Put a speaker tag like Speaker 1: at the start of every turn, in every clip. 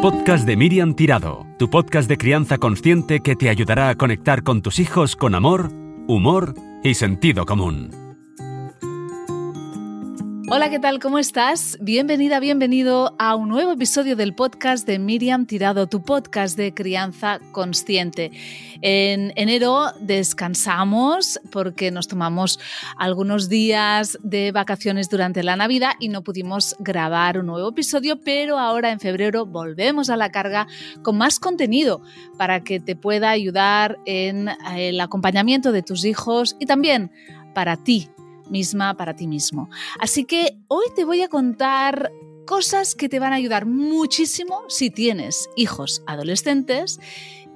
Speaker 1: podcast de Miriam Tirado, tu podcast de crianza consciente que te ayudará a conectar con tus hijos con amor, humor y sentido común.
Speaker 2: Hola, ¿qué tal? ¿Cómo estás? Bienvenida, bienvenido a un nuevo episodio del podcast de Miriam Tirado, tu podcast de crianza consciente. En enero descansamos porque nos tomamos algunos días de vacaciones durante la Navidad y no pudimos grabar un nuevo episodio, pero ahora en febrero volvemos a la carga con más contenido para que te pueda ayudar en el acompañamiento de tus hijos y también para ti misma para ti mismo. Así que hoy te voy a contar cosas que te van a ayudar muchísimo si tienes hijos adolescentes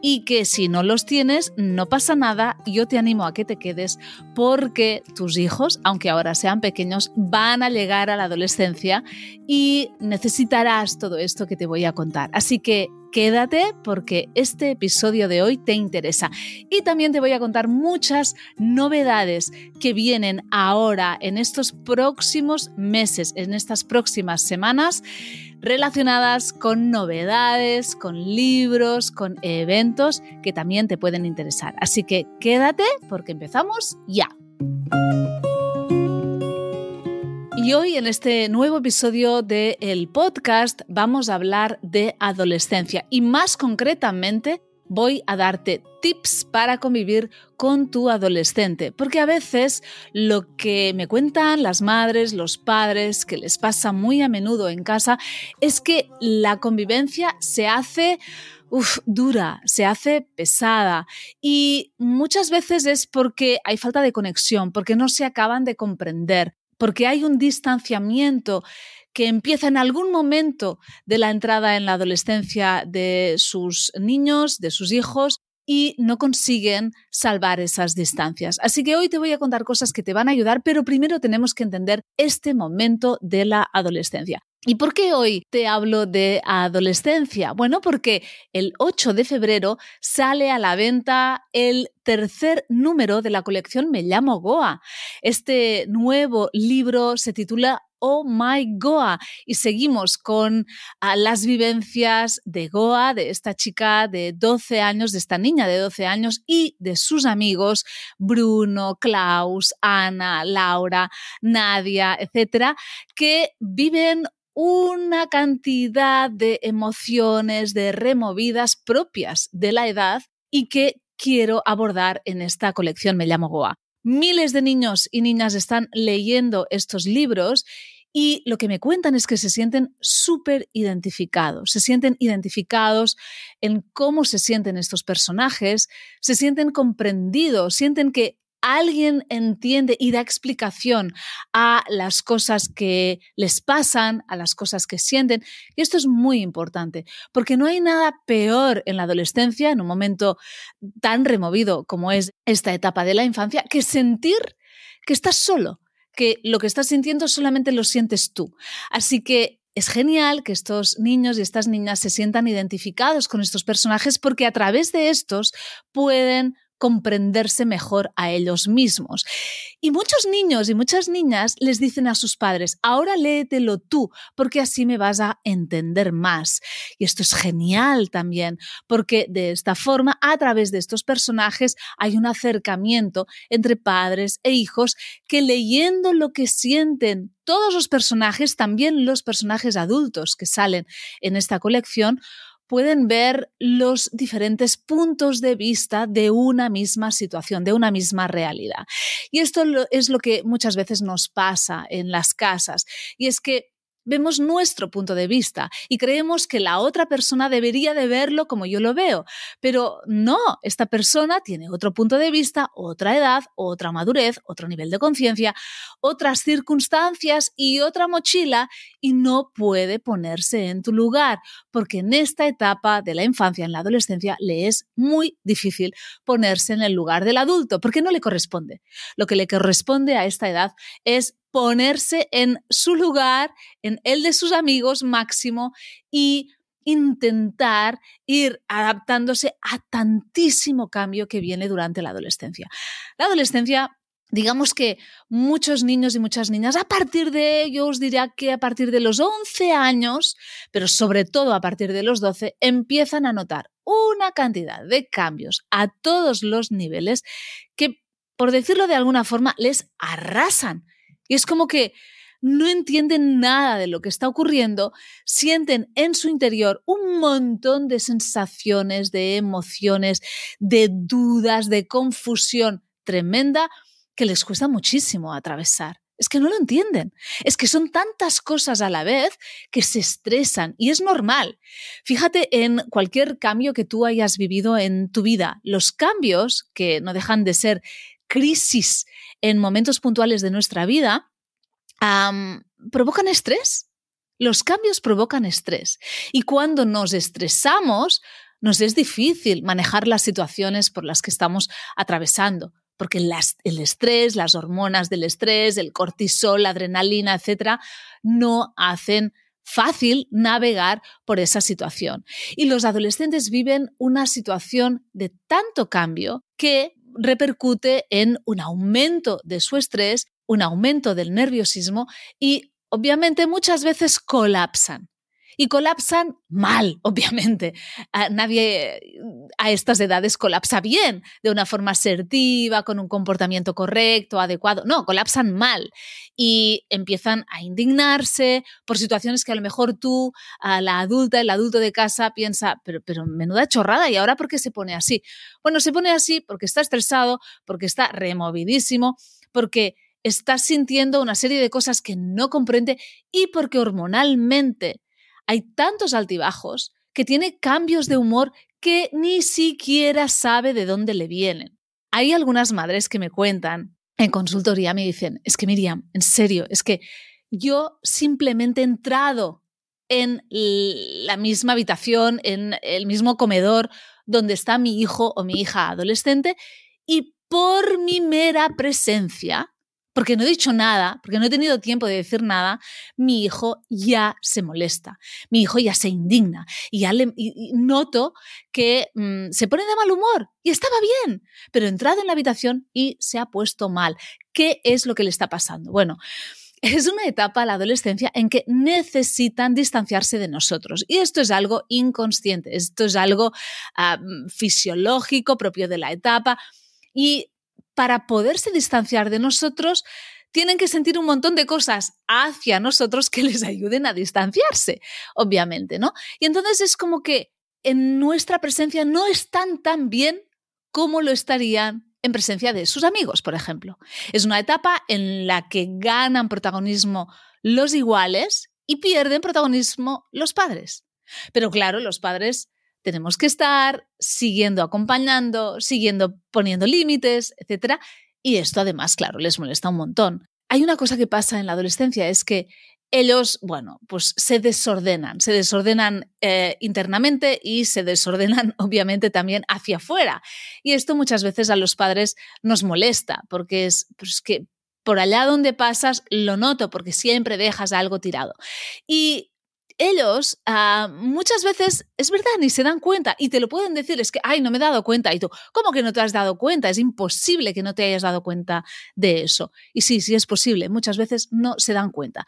Speaker 2: y que si no los tienes no pasa nada, yo te animo a que te quedes porque tus hijos, aunque ahora sean pequeños, van a llegar a la adolescencia y necesitarás todo esto que te voy a contar. Así que Quédate porque este episodio de hoy te interesa. Y también te voy a contar muchas novedades que vienen ahora en estos próximos meses, en estas próximas semanas relacionadas con novedades, con libros, con eventos que también te pueden interesar. Así que quédate porque empezamos ya. Y hoy en este nuevo episodio del podcast vamos a hablar de adolescencia. Y más concretamente voy a darte tips para convivir con tu adolescente, porque a veces lo que me cuentan las madres, los padres, que les pasa muy a menudo en casa, es que la convivencia se hace dura, se hace pesada. Y muchas veces es porque hay falta de conexión, porque no se acaban de comprender, porque hay un distanciamiento que empieza en algún momento de la entrada en la adolescencia de sus niños, de sus hijos, y no consiguen salvar esas distancias. Así que hoy te voy a contar cosas que te van a ayudar, pero primero tenemos que entender este momento de la adolescencia. ¿Y por qué hoy te hablo de adolescencia? Bueno, porque el 8 de febrero sale a la venta el tercer número de la colección Me llamo Goa. Este nuevo libro se titula Oh My Goa y seguimos con ah, las vivencias de Goa, de esta chica de 12 años, de esta niña de 12 años y de sus amigos Bruno, Klaus, Ana, Laura, Nadia, etcétera, que viven una cantidad de emociones, de removidas propias de la edad y que quiero abordar en esta colección Me llamo Goa. Miles de niños y niñas están leyendo estos libros y lo que me cuentan es que se sienten súper identificados, se sienten identificados en cómo se sienten estos personajes, se sienten comprendidos, sienten que alguien entiende y da explicación a las cosas que les pasan, a las cosas que sienten. Y esto es muy importante, porque no hay nada peor en la adolescencia, en un momento tan removido como es esta etapa de la infancia, que sentir que estás solo, que lo que estás sintiendo solamente lo sientes tú. Así que es genial que estos niños y estas niñas se sientan identificados con estos personajes porque a través de estos pueden comprenderse mejor a ellos mismos. Y muchos niños y muchas niñas les dicen a sus padres, ahora léetelo tú, porque así me vas a entender más. Y esto es genial también, porque de esta forma, a través de estos personajes, hay un acercamiento entre padres e hijos que leyendo lo que sienten todos los personajes, también los personajes adultos que salen en esta colección, pueden ver los diferentes puntos de vista de una misma situación, de una misma realidad. Y esto es lo que muchas veces nos pasa en las casas. Y es que vemos nuestro punto de vista y creemos que la otra persona debería de verlo como yo lo veo. Pero no, esta persona tiene otro punto de vista, otra edad, otra madurez, otro nivel de conciencia, otras circunstancias y otra mochila y no puede ponerse en tu lugar, porque en esta etapa de la infancia, en la adolescencia, le es muy difícil ponerse en el lugar del adulto, porque no le corresponde. Lo que le corresponde a esta edad es ponerse en su lugar, en el de sus amigos máximo y intentar ir adaptándose a tantísimo cambio que viene durante la adolescencia. La adolescencia digamos que muchos niños y muchas niñas, a partir de, yo os diría que a partir de los 11 años, pero sobre todo a partir de los 12, empiezan a notar una cantidad de cambios a todos los niveles que, por decirlo de alguna forma, les arrasan. Y es como que no entienden nada de lo que está ocurriendo, sienten en su interior un montón de sensaciones, de emociones, de dudas, de confusión tremenda que les cuesta muchísimo atravesar. Es que no lo entienden. Es que son tantas cosas a la vez que se estresan y es normal. Fíjate en cualquier cambio que tú hayas vivido en tu vida. Los cambios, que no dejan de ser crisis en momentos puntuales de nuestra vida, provocan estrés. Los cambios provocan estrés. Y cuando nos estresamos, nos es difícil manejar las situaciones por las que estamos atravesando porque el estrés, las hormonas del estrés, el cortisol, la adrenalina, etcétera, no hacen fácil navegar por esa situación. Y los adolescentes viven una situación de tanto cambio que repercute en un aumento de su estrés, un aumento del nerviosismo y obviamente muchas veces colapsan y colapsan mal, obviamente. nadie a estas edades colapsa bien, de una forma asertiva, con un comportamiento correcto, adecuado. No, colapsan mal y empiezan a indignarse por situaciones que a lo mejor tú, a la adulta, el adulto de casa, piensa, pero, pero menuda chorrada, ¿y ahora por qué se pone así? Bueno, se pone así porque está estresado, porque está removidísimo, porque está sintiendo una serie de cosas que no comprende y porque hormonalmente hay tantos altibajos que tiene cambios de humor que ni siquiera sabe de dónde le vienen. Hay algunas madres que me cuentan en consultoría, me dicen, es que Miriam, en serio, es que yo simplemente he entrado en la misma habitación, en el mismo comedor donde está mi hijo o mi hija adolescente y por mi mera presencia porque no he dicho nada, porque no he tenido tiempo de decir nada, mi hijo ya se molesta, mi hijo ya se indigna y ya noto que mm, se pone de mal humor y estaba bien, pero he entrado en la habitación y se ha puesto mal. ¿Qué es lo que le está pasando? Bueno, es una etapa, la adolescencia, en que necesitan distanciarse de nosotros. Y esto es algo inconsciente, esto es algo ah, fisiológico propio de la etapa. Y para poderse distanciar de nosotros, tienen que sentir un montón de cosas hacia nosotros que les ayuden a distanciarse, obviamente, ¿no? Y entonces es como que en nuestra presencia no están tan bien como lo estarían en presencia de sus amigos, por ejemplo. Es una etapa en la que ganan protagonismo los iguales y pierden protagonismo los padres. Pero claro, los padres tenemos que estar siguiendo acompañando, siguiendo poniendo límites, etc. Y esto además, claro, les molesta un montón. Hay una cosa que pasa en la adolescencia, es que ellos, bueno, pues se desordenan, se desordenan eh, internamente y se desordenan obviamente también hacia afuera. Y esto muchas veces a los padres nos molesta, porque es pues que por allá donde pasas lo noto, porque siempre dejas algo tirado. Y ellos ah, muchas veces, es verdad, ni se dan cuenta y te lo pueden decir, es que, ay, no me he dado cuenta. Y tú, ¿cómo que no te has dado cuenta? Es imposible que no te hayas dado cuenta de eso. Y sí, sí es posible, muchas veces no se dan cuenta.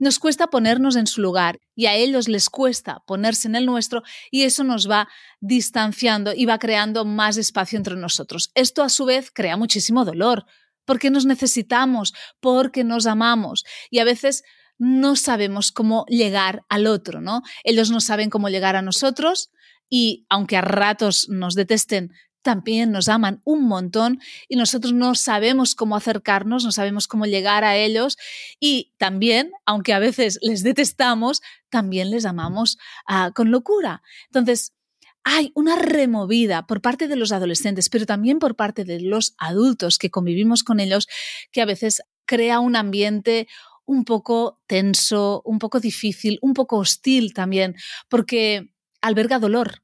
Speaker 2: Nos cuesta ponernos en su lugar y a ellos les cuesta ponerse en el nuestro y eso nos va distanciando y va creando más espacio entre nosotros. Esto a su vez crea muchísimo dolor porque nos necesitamos, porque nos amamos y a veces no sabemos cómo llegar al otro, ¿no? Ellos no saben cómo llegar a nosotros y aunque a ratos nos detesten, también nos aman un montón y nosotros no sabemos cómo acercarnos, no sabemos cómo llegar a ellos y también, aunque a veces les detestamos, también les amamos ah, con locura. Entonces, hay una removida por parte de los adolescentes, pero también por parte de los adultos que convivimos con ellos, que a veces crea un ambiente un poco tenso, un poco difícil, un poco hostil también, porque alberga dolor.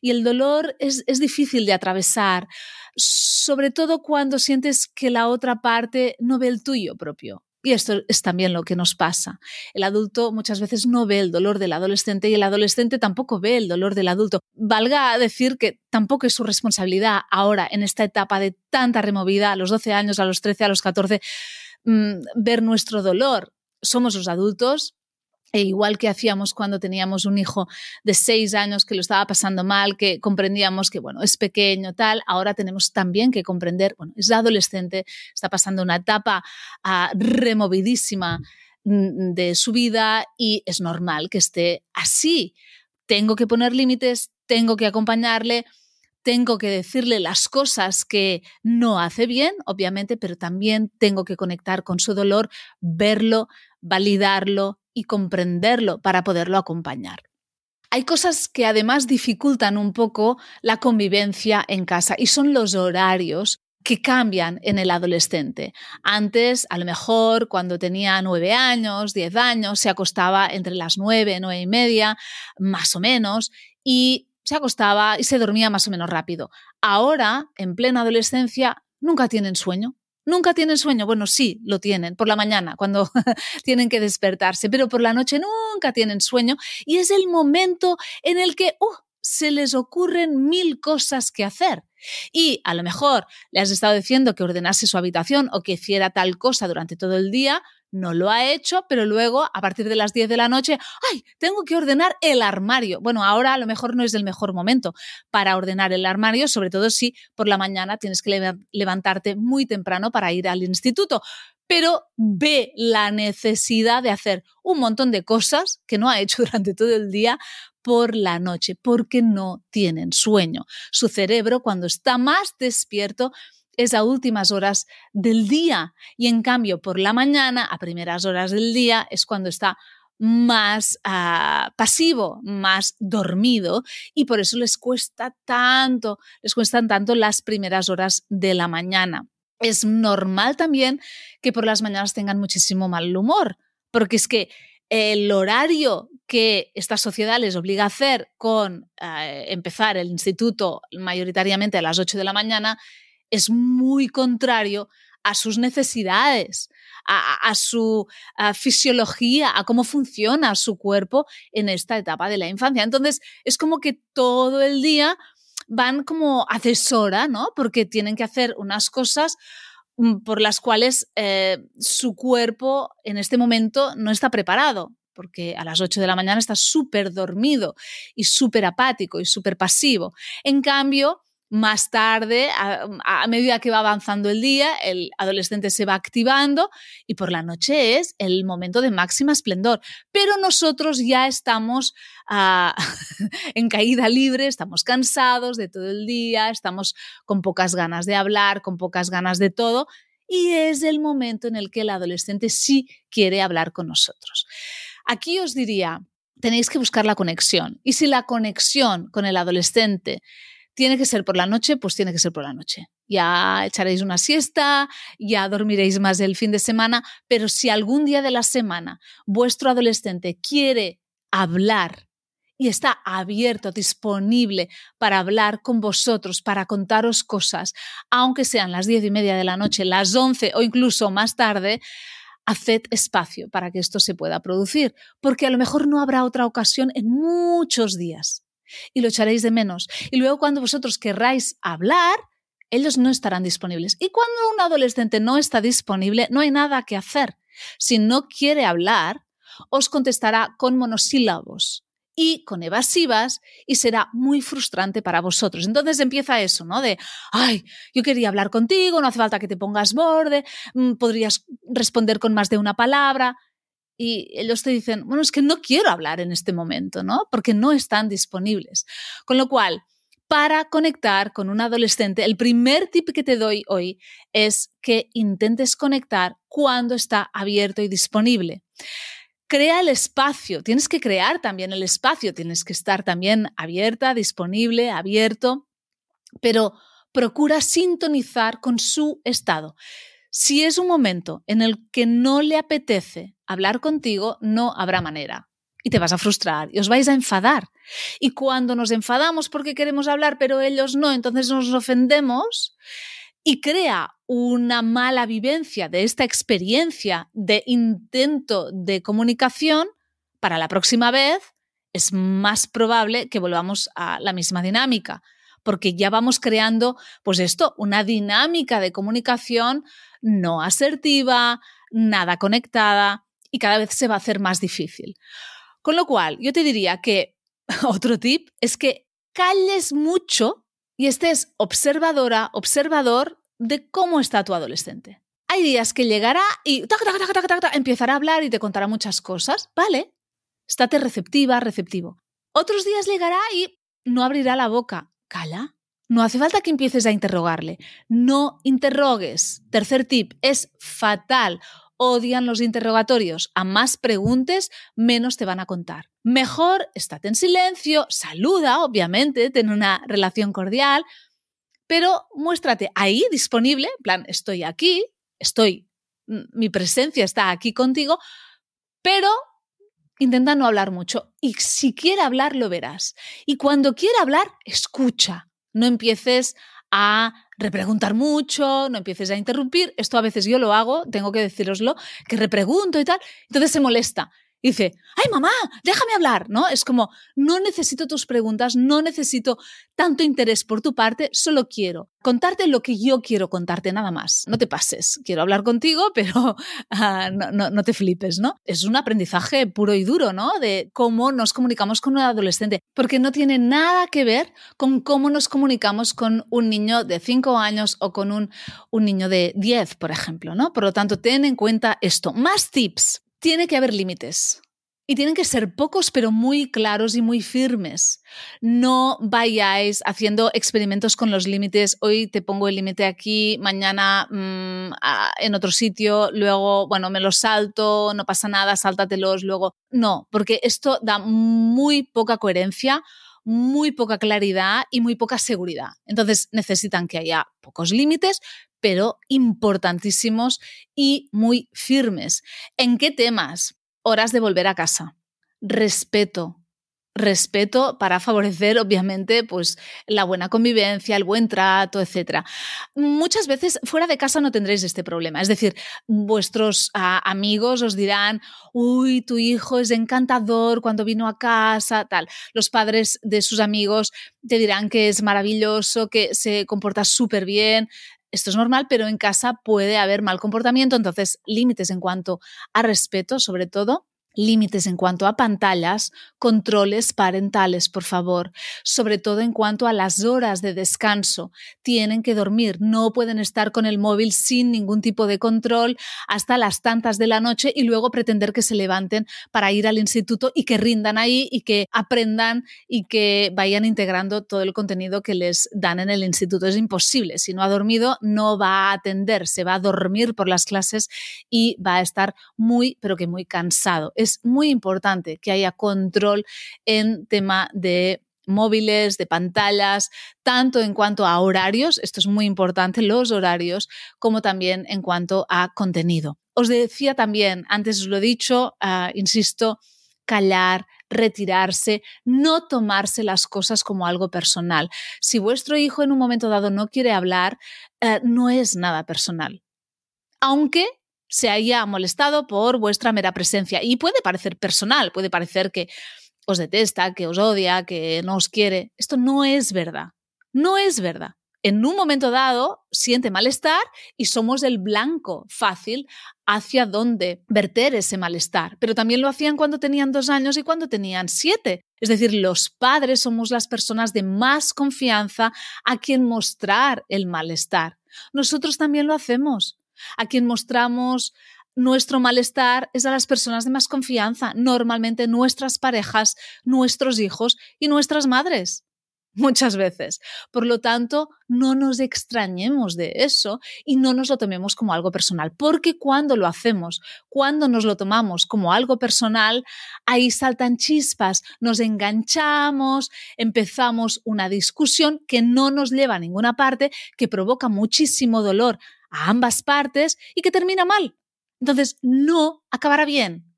Speaker 2: Y el dolor es, es difícil de atravesar, sobre todo cuando sientes que la otra parte no ve el tuyo propio. Y esto es también lo que nos pasa. El adulto muchas veces no ve el dolor del adolescente y el adolescente tampoco ve el dolor del adulto. Valga decir que tampoco es su responsabilidad ahora, en esta etapa de tanta removida, a los 12 años, a los 13, a los 14, mm, ver nuestro dolor. Somos los adultos, e igual que hacíamos cuando teníamos un hijo de seis años que lo estaba pasando mal, que comprendíamos que, bueno, es pequeño, tal, ahora tenemos también que comprender, bueno, es adolescente, está pasando una etapa ah, removidísima mm, de su vida y es normal que esté así. Tengo que poner límites, tengo que acompañarle, tengo que decirle las cosas que no hace bien, obviamente, pero también tengo que conectar con su dolor, verlo, validarlo, y comprenderlo para poderlo acompañar. Hay cosas que además dificultan un poco la convivencia en casa y son los horarios que cambian en el adolescente. Antes, a lo mejor, cuando tenía nueve años, diez años, se acostaba entre las nueve, nueve y media, más o menos, y se acostaba y se dormía más o menos rápido. Ahora, en plena adolescencia, nunca tienen sueño. ¿Nunca tienen sueño? Bueno, sí, lo tienen por la mañana, cuando tienen que despertarse, pero por la noche nunca tienen sueño y es el momento en el que uh, se les ocurren mil cosas que hacer. Y a lo mejor le has estado diciendo que ordenase su habitación o que hiciera tal cosa durante todo el día, no lo ha hecho, pero luego, a partir de las 10 de la noche, ¡ay! Tengo que ordenar el armario. Bueno, ahora a lo mejor no es el mejor momento para ordenar el armario, sobre todo si por la mañana tienes que levantarte muy temprano para ir al instituto. Pero ve la necesidad de hacer un montón de cosas que no ha hecho durante todo el día por la noche, porque no tienen sueño. Su cerebro, cuando está más despierto, es a últimas horas del día y en cambio por la mañana, a primeras horas del día, es cuando está más ah, pasivo, más dormido y por eso les cuesta tanto, les cuestan tanto las primeras horas de la mañana. Es normal también que por las mañanas tengan muchísimo mal humor, porque es que el horario que esta sociedad les obliga a hacer con eh, empezar el instituto mayoritariamente a las 8 de la mañana es muy contrario a sus necesidades, a, su fisiología, a cómo funciona su cuerpo en esta etapa de la infancia. Entonces, es como que todo el día van como asesora, ¿no? Porque tienen que hacer unas cosas mm, por las cuales eh, su cuerpo en este momento no está preparado porque a las 8 de la mañana está súper dormido y súper apático y súper pasivo. En cambio, más tarde, a, medida que va avanzando el día, el adolescente se va activando y por la noche es el momento de máxima esplendor. Pero nosotros ya estamos ah, en caída libre, estamos cansados de todo el día, estamos con pocas ganas de hablar, con pocas ganas de todo y es el momento en el que el adolescente sí quiere hablar con nosotros. Aquí os diría, tenéis que buscar la conexión y si la conexión con el adolescente tiene que ser por la noche, pues tiene que ser por la noche. Ya echaréis una siesta, ya dormiréis más el fin de semana, pero si algún día de la semana vuestro adolescente quiere hablar y está abierto, disponible para hablar con vosotros, para contaros cosas, aunque sean las diez y media de la noche, las once o incluso más tarde, haced espacio para que esto se pueda producir, porque a lo mejor no habrá otra ocasión en muchos días y lo echaréis de menos. Y luego cuando vosotros querráis hablar, ellos no estarán disponibles. Y cuando un adolescente no está disponible, no hay nada que hacer. Si no quiere hablar, os contestará con monosílabos y con evasivas y será muy frustrante para vosotros. Entonces empieza eso, ¿no? De, ay, yo quería hablar contigo, no hace falta que te pongas borde, mm, podrías responder con más de una palabra y ellos te dicen, bueno, es que no quiero hablar en este momento, ¿no? Porque no están disponibles. Con lo cual, para conectar con un adolescente, el primer tip que te doy hoy es que intentes conectar cuando está abierto y disponible. Crea el espacio, tienes que crear también el espacio, tienes que estar también abierta, disponible, abierto, pero procura sintonizar con su estado. Si es un momento en el que no le apetece hablar contigo, no habrá manera. Y te vas a frustrar y os vais a enfadar. Y cuando nos enfadamos porque queremos hablar, pero ellos no, entonces nos ofendemos, y crea una mala vivencia de esta experiencia de intento de comunicación, para la próxima vez es más probable que volvamos a la misma dinámica, porque ya vamos creando, pues esto, una dinámica de comunicación no asertiva, nada conectada y cada vez se va a hacer más difícil. Con lo cual, yo te diría que otro tip es que calles mucho y estés observadora, observador de cómo está tu adolescente. Hay días que llegará y empezará a hablar y te contará muchas cosas, ¿vale? Estate receptiva, receptivo. Otros días llegará y no abrirá la boca. Cala. No hace falta que empieces a interrogarle. No interrogues. Tercer tip, es fatal. Odian los interrogatorios. A más preguntes, menos te van a contar. Mejor estate en silencio, saluda, obviamente, ten una relación cordial, pero muéstrate ahí disponible, en plan, estoy aquí, estoy, mi presencia está aquí contigo, pero intenta no hablar mucho. Y si quiere hablar, lo verás. Y cuando quiera hablar, escucha. No empieces a repreguntar mucho, no empieces a interrumpir. Esto a veces yo lo hago, tengo que deciroslo, que repregunto y tal. Entonces se molesta dice, ay mamá, déjame hablar, ¿no? Es como, no necesito tus preguntas, no necesito tanto interés por tu parte, solo quiero contarte lo que yo quiero contarte, nada más. No te pases, quiero hablar contigo, pero ah, no, te flipes, ¿no? Es un aprendizaje puro y duro, ¿no? De cómo nos comunicamos con un adolescente, porque no tiene nada que ver con cómo nos comunicamos con un niño de 5 años o con un, un niño de 10, por ejemplo, ¿no? Por lo tanto, ten en cuenta esto. Más tips tiene que haber límites. Y tienen que ser pocos, pero muy claros y muy firmes. No vayáis haciendo experimentos con los límites. Hoy te pongo el límite aquí, mañana mm, en otro sitio, luego, bueno, me los salto, no pasa nada, sáltatelos, luego. No, porque esto da muy poca coherencia, muy poca claridad y muy poca seguridad. Entonces necesitan que haya pocos límites, pero importantísimos y muy firmes. ¿En qué temas? Horas de volver a casa. Respeto, respeto para favorecer obviamente pues la buena convivencia, el buen trato, etc. Muchas veces fuera de casa no tendréis este problema, es decir, vuestros amigos os dirán, "Uy, tu hijo es encantador cuando vino a casa", tal. Los padres de sus amigos te dirán que es maravilloso, que se comporta súper bien, esto es normal, pero en casa puede haber mal comportamiento, entonces límites en cuanto a respeto, sobre todo, límites en cuanto a pantallas, controles parentales, por favor, sobre todo en cuanto a las horas de descanso. Tienen que dormir, no pueden estar con el móvil sin ningún tipo de control hasta las tantas de la noche y luego pretender que se levanten para ir al instituto y que rindan ahí y que aprendan y que vayan integrando todo el contenido que les dan en el instituto. Es imposible, si no ha dormido no va a atender, se va a dormir por las clases y va a estar muy, pero que muy cansado es muy importante que haya control en tema de móviles, de pantallas, tanto en cuanto a horarios, esto es muy importante, los horarios, como también en cuanto a contenido. Os decía también, antes os lo he dicho, ah, insisto, callar, retirarse, no tomarse las cosas como algo personal. Si vuestro hijo en un momento dado no quiere hablar, eh, no es nada personal. Aunque se haya molestado por vuestra mera presencia. Y puede parecer personal, puede parecer que os detesta, que os odia, que no os quiere. Esto no es verdad. No es verdad. En un momento dado siente malestar y somos el blanco fácil hacia donde verter ese malestar. Pero también lo hacían cuando tenían dos años y cuando tenían siete. Es decir, los padres somos las personas de más confianza a quien mostrar el malestar. Nosotros también lo hacemos a quien mostramos nuestro malestar es a las personas de más confianza, normalmente nuestras parejas, nuestros hijos y nuestras madres. Muchas veces. Por lo tanto, no nos extrañemos de eso y no nos lo tomemos como algo personal, porque cuando lo hacemos, cuando nos lo tomamos como algo personal, ahí saltan chispas, nos enganchamos, empezamos una discusión que no nos lleva a ninguna parte, que provoca muchísimo dolor a ambas partes y que termina mal. Entonces, no acabará bien.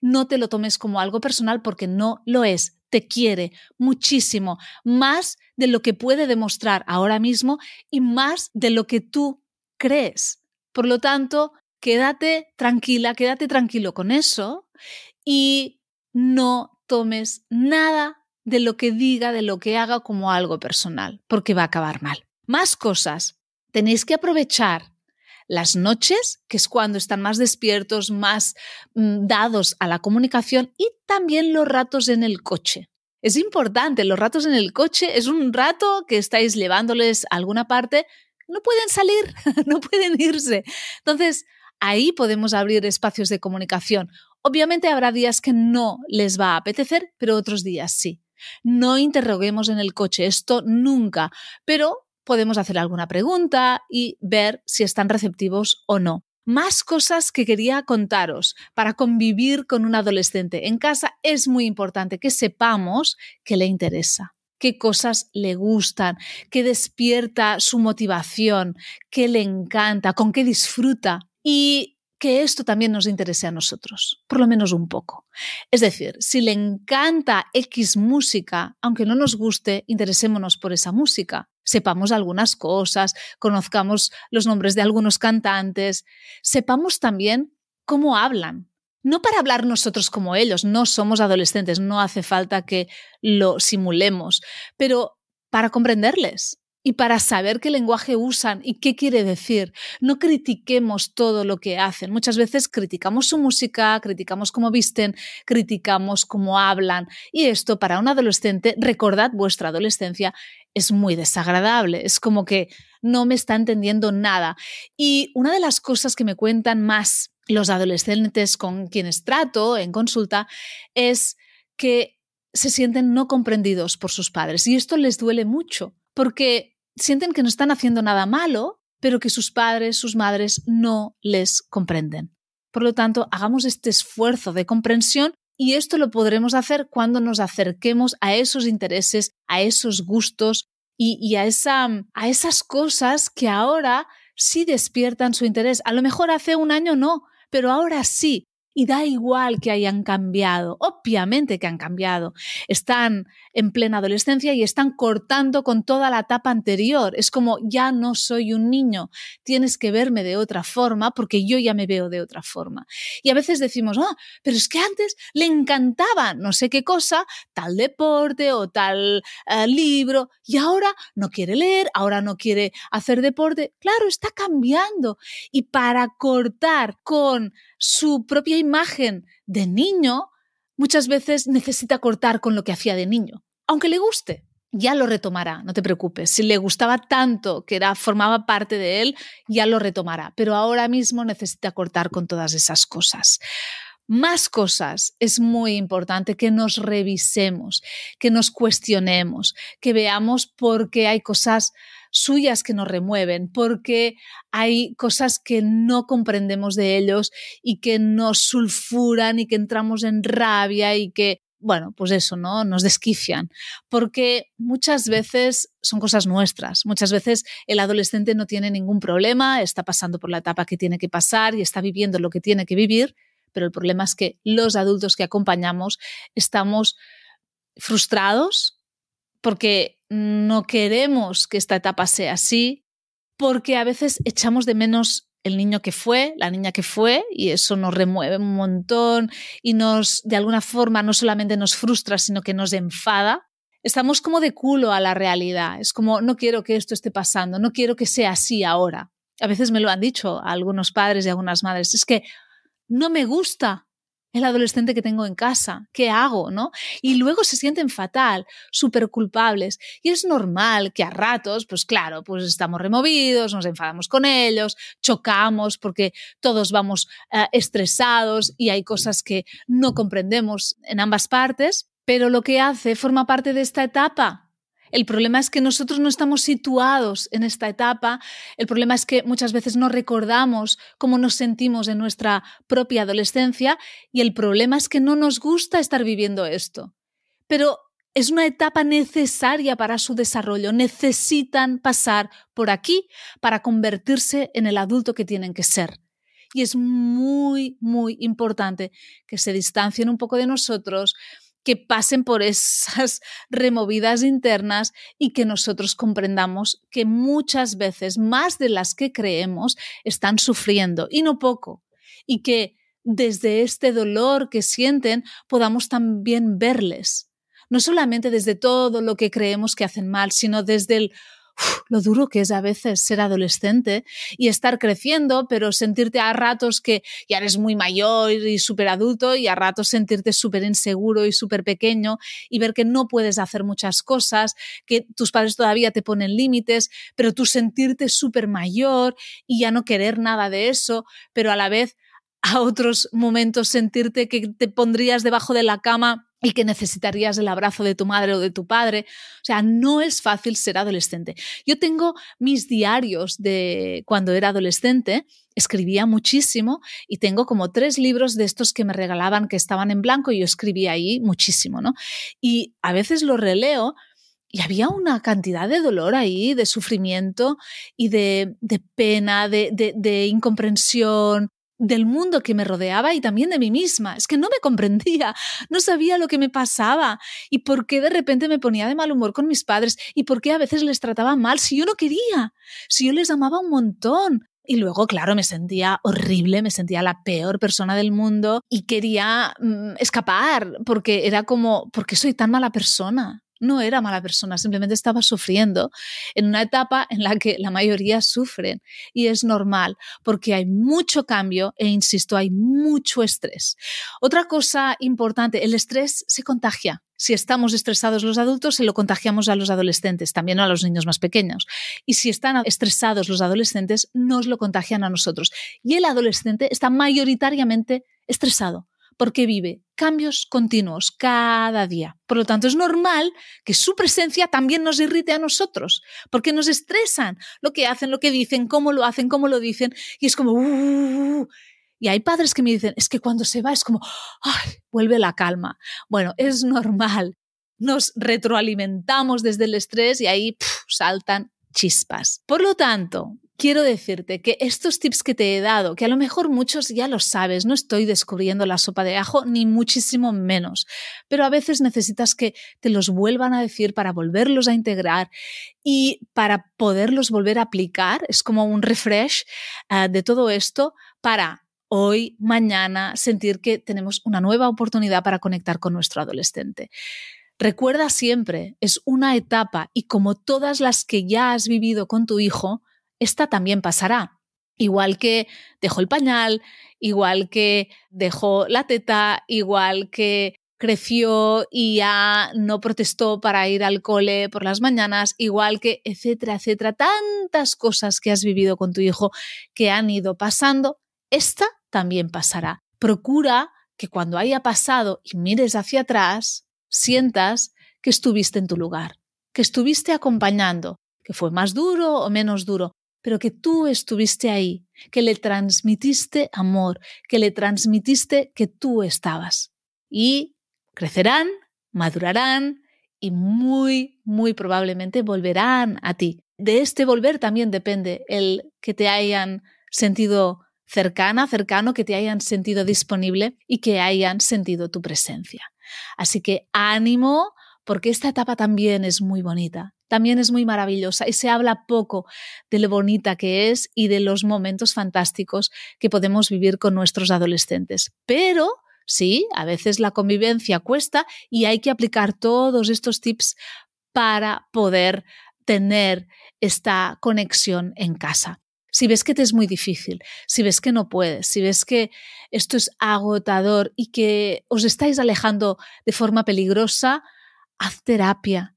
Speaker 2: No te lo tomes como algo personal porque no lo es. Te quiere muchísimo, más de lo que puede demostrar ahora mismo y más de lo que tú crees. Por lo tanto, quédate tranquila, quédate tranquilo con eso y no tomes nada de lo que diga, de lo que haga como algo personal, porque va a acabar mal. Más cosas. Tenéis que aprovechar las noches, que es cuando están más despiertos, más mm, dados a la comunicación, y también los ratos en el coche. Es importante, los ratos en el coche es un rato que estáis llevándoles a alguna parte, no pueden salir, no pueden irse. Entonces, ahí podemos abrir espacios de comunicación. Obviamente habrá días que no les va a apetecer, pero otros días sí. No interroguemos en el coche, esto nunca, pero podemos hacer alguna pregunta y ver si están receptivos o no. Más cosas que quería contaros para convivir con un adolescente en casa es muy importante que sepamos que le interesa qué cosas le gustan, qué despierta su motivación, qué le encanta, con qué disfruta. Y que esto también nos interese a nosotros, por lo menos un poco. Es decir, si le encanta X música, aunque no nos guste, interesémonos por esa música. Sepamos algunas cosas, conozcamos los nombres de algunos cantantes, sepamos también cómo hablan. No para hablar nosotros como ellos, no somos adolescentes, no hace falta que lo simulemos, pero para comprenderles, y para saber qué lenguaje usan y qué quiere decir. No critiquemos todo lo que hacen. Muchas veces criticamos su música, criticamos cómo visten, criticamos cómo hablan. Y esto para un adolescente, recordad vuestra adolescencia, es muy desagradable. Es como que no me está entendiendo nada. Y una de las cosas que me cuentan más los adolescentes con quienes trato en consulta es que se sienten no comprendidos por sus padres y esto les duele mucho porque sienten que no están haciendo nada malo, pero que sus padres, sus madres no les comprenden. Por lo tanto, hagamos este esfuerzo de comprensión y esto lo podremos hacer cuando nos acerquemos a esos intereses, a esos gustos y, a, esa, a esas cosas que ahora sí despiertan su interés. A lo mejor hace un año no, pero ahora sí. Y da igual que hayan cambiado, obviamente que han cambiado. Están en plena adolescencia y están cortando con toda la etapa anterior. Es como, ya no soy un niño, tienes que verme de otra forma porque yo ya me veo de otra forma. Y a veces decimos, ah, pero es que antes le encantaba no sé qué cosa, tal deporte o tal eh, libro, y ahora no quiere leer, ahora no quiere hacer deporte. Claro, está cambiando. Y para cortar con su propia imagen de niño, muchas veces necesita cortar con lo que hacía de niño, aunque le guste. Ya lo retomará, no te preocupes. Si le gustaba tanto que era, formaba parte de él, ya lo retomará. Pero ahora mismo necesita cortar con todas esas cosas más cosas, es muy importante que nos revisemos, que nos cuestionemos, que veamos por qué hay cosas suyas que nos remueven, porque hay cosas que no comprendemos de ellos y que nos sulfuran y que entramos en rabia y que bueno, pues eso, ¿no? Nos desquician, porque muchas veces son cosas nuestras. Muchas veces el adolescente no tiene ningún problema, está pasando por la etapa que tiene que pasar y está viviendo lo que tiene que vivir, pero el problema es que los adultos que acompañamos estamos frustrados porque no queremos que esta etapa sea así, porque a veces echamos de menos el niño que fue, la niña que fue, y eso nos remueve un montón y nos, de alguna forma, no solamente nos frustra, sino que nos enfada. Estamos como de culo a la realidad. Es como, no quiero que esto esté pasando, no quiero que sea así ahora. A veces me lo han dicho algunos padres y algunas madres. Es que no me gusta el adolescente que tengo en casa, ¿qué hago? ¿no? Y luego se sienten fatal, súper culpables. Y es normal que a ratos, pues claro, pues estamos removidos, nos enfadamos con ellos, chocamos porque todos vamos eh, estresados y hay cosas que no comprendemos en ambas partes, pero lo que hace forma parte de esta etapa el problema es que nosotros no estamos situados en esta etapa. El problema es que muchas veces no recordamos cómo nos sentimos en nuestra propia adolescencia y el problema es que no nos gusta estar viviendo esto. Pero es una etapa necesaria para su desarrollo. Necesitan pasar por aquí para convertirse en el adulto que tienen que ser. Y es muy, muy importante que se distancien un poco de nosotros, que pasen por esas removidas internas y que nosotros comprendamos que muchas veces, más de las que creemos, están sufriendo y no poco. Y que desde este dolor que sienten podamos también verles. No solamente desde todo lo que creemos que hacen mal, sino desde el lo duro que es a veces ser adolescente y estar creciendo, pero sentirte a ratos que ya eres muy mayor y súper adulto y a ratos sentirte súper inseguro y súper pequeño y ver que no puedes hacer muchas cosas, que tus padres todavía te ponen límites, pero tú sentirte súper mayor y ya no querer nada de eso, pero a la vez a otros momentos sentirte que te pondrías debajo de la cama y que necesitarías el abrazo de tu madre o de tu padre. O sea, no es fácil ser adolescente. Yo tengo mis diarios de cuando era adolescente, escribía muchísimo y tengo como tres libros de estos que me regalaban que estaban en blanco y yo escribía ahí muchísimo, ¿no? Y a veces lo releo y había una cantidad de dolor ahí, de sufrimiento y de, pena, de, de incomprensión, del mundo que me rodeaba y también de mí misma. Es que no me comprendía, no sabía lo que me pasaba y por qué de repente me ponía de mal humor con mis padres y por qué a veces les trataba mal si yo no quería, si yo les amaba un montón. Y luego, claro, me sentía horrible, me sentía la peor persona del mundo y quería mm, escapar porque era como, ¿por qué soy tan mala persona? No era mala persona, simplemente estaba sufriendo en una etapa en la que la mayoría sufren y es normal porque hay mucho cambio e, insisto, hay mucho estrés. Otra cosa importante, el estrés se contagia. Si estamos estresados los adultos, se lo contagiamos a los adolescentes, también a los niños más pequeños. Y si están estresados los adolescentes, nos lo contagian a nosotros. Y el adolescente está mayoritariamente estresado porque vive cambios continuos cada día. Por lo tanto, es normal que su presencia también nos irrite a nosotros, porque nos estresan lo que hacen, lo que dicen, cómo lo hacen, cómo lo dicen, y es como... Uh, y hay padres que me dicen, es que cuando se va es como, ay, vuelve la calma. Bueno, es normal. Nos retroalimentamos desde el estrés y ahí saltan chispas. Por lo tanto, quiero decirte que estos tips que te he dado, que a lo mejor muchos ya lo sabes, no estoy descubriendo la sopa de ajo, ni muchísimo menos, pero a veces necesitas que te los vuelvan a decir para volverlos a integrar y para poderlos volver a aplicar. Es como un refresh uh, de todo esto para hoy, mañana, sentir que tenemos una nueva oportunidad para conectar con nuestro adolescente. Recuerda siempre, es una etapa y como todas las que ya has vivido con tu hijo, esta también pasará. Igual que dejó el pañal, igual que dejó la teta, igual que creció y ya no protestó para ir al cole por las mañanas, igual que, etcétera, etcétera, tantas cosas que has vivido con tu hijo que han ido pasando, esta también pasará. Procura que cuando haya pasado y mires hacia atrás, sientas que estuviste en tu lugar, que estuviste acompañando, que fue más duro o menos duro, pero que tú estuviste ahí, que le transmitiste amor, que le transmitiste que tú estabas. Y crecerán, madurarán y muy, muy probablemente volverán a ti. De este volver también depende el que te hayan sentido cercana, cercano, que te hayan sentido disponible y que hayan sentido tu presencia. Así que ánimo, porque esta etapa también es muy bonita también es muy maravillosa y se habla poco de lo bonita que es y de los momentos fantásticos que podemos vivir con nuestros adolescentes. Pero sí, a veces la convivencia cuesta y hay que aplicar todos estos tips para poder tener esta conexión en casa. Si ves que te es muy difícil, si ves que no puedes, si ves que esto es agotador y que os estáis alejando de forma peligrosa, haz terapia,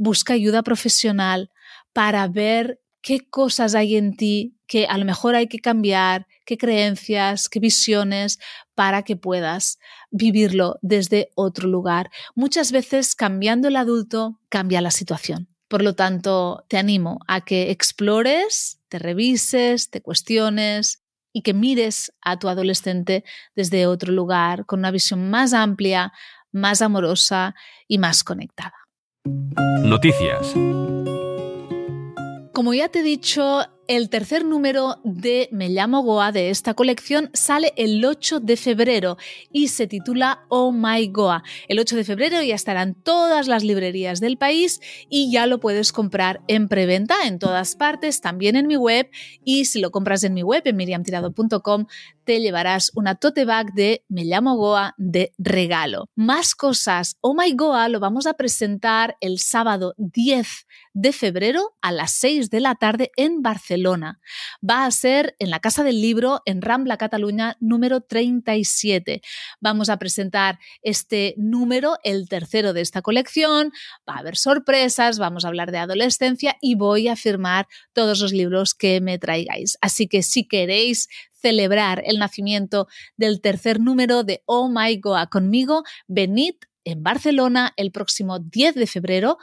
Speaker 2: busca ayuda profesional para ver qué cosas hay en ti que a lo mejor hay que cambiar, qué creencias, qué visiones, para que puedas vivirlo desde otro lugar. Muchas veces cambiando el adulto cambia la situación. Por lo tanto, te animo a que explores, te revises, te cuestiones y que mires a tu adolescente desde otro lugar, con una visión más amplia, más amorosa y más conectada.
Speaker 1: Noticias.
Speaker 2: Como ya te he dicho, El tercer número de Me llamo Goa de esta colección sale el 8 de febrero y se titula Oh My Goa. El 8 de febrero ya estarán todas las librerías del país y ya lo puedes comprar en preventa en todas partes, también en mi web y si lo compras en mi web en miriamtirado.com te llevarás una tote bag de Me llamo Goa de regalo. Más cosas. Oh My Goa lo vamos a presentar el sábado 10 de febrero a las 6 de la tarde en Barcelona. Va a ser en la Casa del Libro en Rambla, Cataluña, número 37. Vamos a presentar este número, el tercero de esta colección. Va a haber sorpresas, vamos a hablar de adolescencia y voy a firmar todos los libros que me traigáis. Así que si queréis celebrar el nacimiento del tercer número de Oh My Goa conmigo, venid en Barcelona el próximo 10 de febrero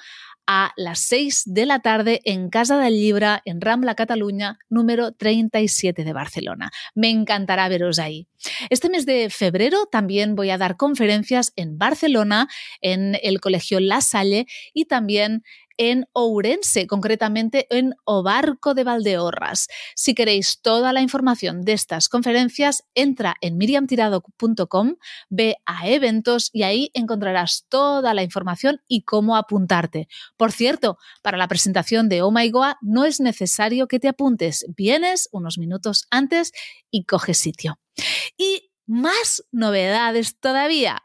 Speaker 2: a las 6 de la tarde en Casa del Libra, en Rambla, Cataluña, número 37 de Barcelona. Me encantará veros ahí. Este mes de febrero también voy a dar conferencias en Barcelona, en el Colegio La Salle y también en Ourense, concretamente en Obarco de Valdeorras. Si queréis toda la información de estas conferencias, entra en miriamtirado.com, ve a eventos y ahí encontrarás toda la información y cómo apuntarte. Por cierto, para la presentación de Oh My Goa no es necesario que te apuntes, vienes unos minutos antes y coges sitio. Y más novedades todavía.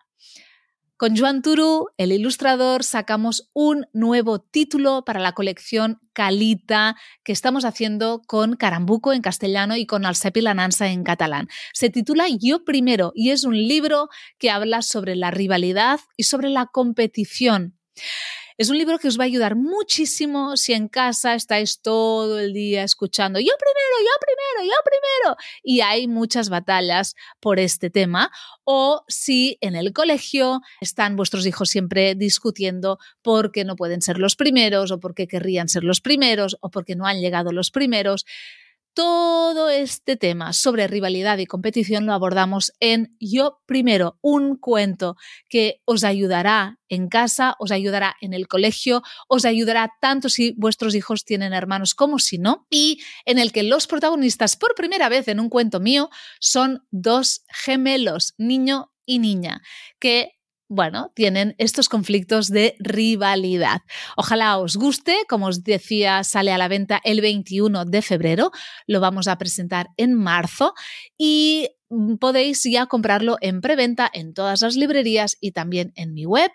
Speaker 2: Con Joan Turu, el ilustrador, sacamos un nuevo título para la colección Calita que estamos haciendo con Carambuco en castellano y con Alcepi Lananza en catalán. Se titula Yo Primero y es un libro que habla sobre la rivalidad y sobre la competición. Es un libro que os va a ayudar muchísimo si en casa estáis todo el día escuchando yo primero, yo primero, yo primero y hay muchas batallas por este tema o si en el colegio están vuestros hijos siempre discutiendo porque no pueden ser los primeros o porque querrían ser los primeros o porque no han llegado los primeros. Todo este tema sobre rivalidad y competición lo abordamos en Yo Primero, un cuento que os ayudará en casa, os ayudará en el colegio, os ayudará tanto si vuestros hijos tienen hermanos como si no, y en el que los protagonistas por primera vez en un cuento mío son dos gemelos, niño y niña, que bueno, tienen estos conflictos de rivalidad. Ojalá os guste, como os decía, sale a la venta el 21 de febrero, lo vamos a presentar en marzo y podéis ya comprarlo en preventa en todas las librerías y también en mi web,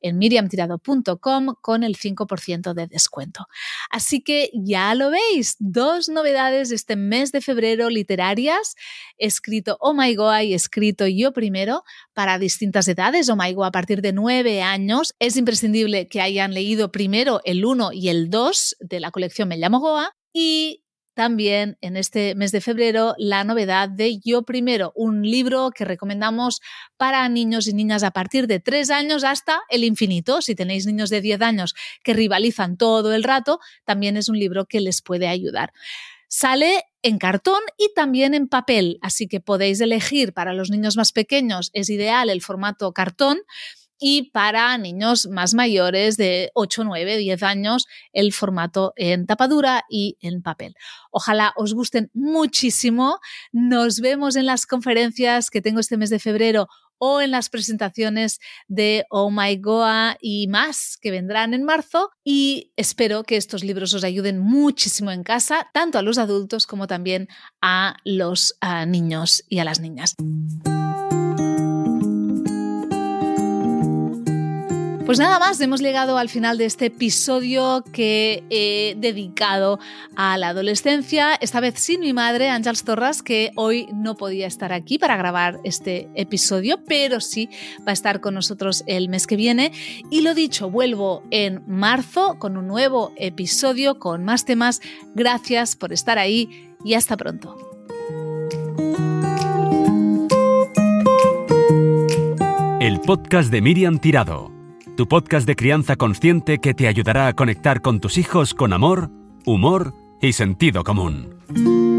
Speaker 2: en miriamtirado.com, con el 5% de descuento. Así que ya lo veis, dos novedades este mes de febrero literarias, escrito Oh My Goa y escrito Yo Primero para distintas edades, Oh My Goa a partir de nueve años. Es imprescindible que hayan leído primero el 1 y el 2 de la colección Me llamo Goa y también en este mes de febrero la novedad de Yo Primero, un libro que recomendamos para niños y niñas a partir de 3 años hasta el infinito. Si tenéis niños de 10 años que rivalizan todo el rato, también es un libro que les puede ayudar. Sale en cartón y también en papel, así que podéis elegir para los niños más pequeños, es ideal el formato cartón y para niños más mayores de 8, 9, 10 años el formato en tapadura y en papel. Ojalá os gusten muchísimo. Nos vemos en las conferencias que tengo este mes de febrero o en las presentaciones de Oh My Goa y más que vendrán en marzo y espero que estos libros os ayuden muchísimo en casa, tanto a los adultos como también a los niños y a las niñas. Pues nada más, hemos llegado al final de este episodio que he dedicado a la adolescencia, esta vez sin mi madre, Ángels Torras, que hoy no podía estar aquí para grabar este episodio, pero sí va a estar con nosotros el mes que viene. Y lo dicho, vuelvo en marzo con un nuevo episodio, con más temas. Gracias por estar ahí y hasta pronto.
Speaker 1: El podcast de Miriam Tirado tu podcast de crianza consciente que te ayudará a conectar con tus hijos con amor, humor y sentido común.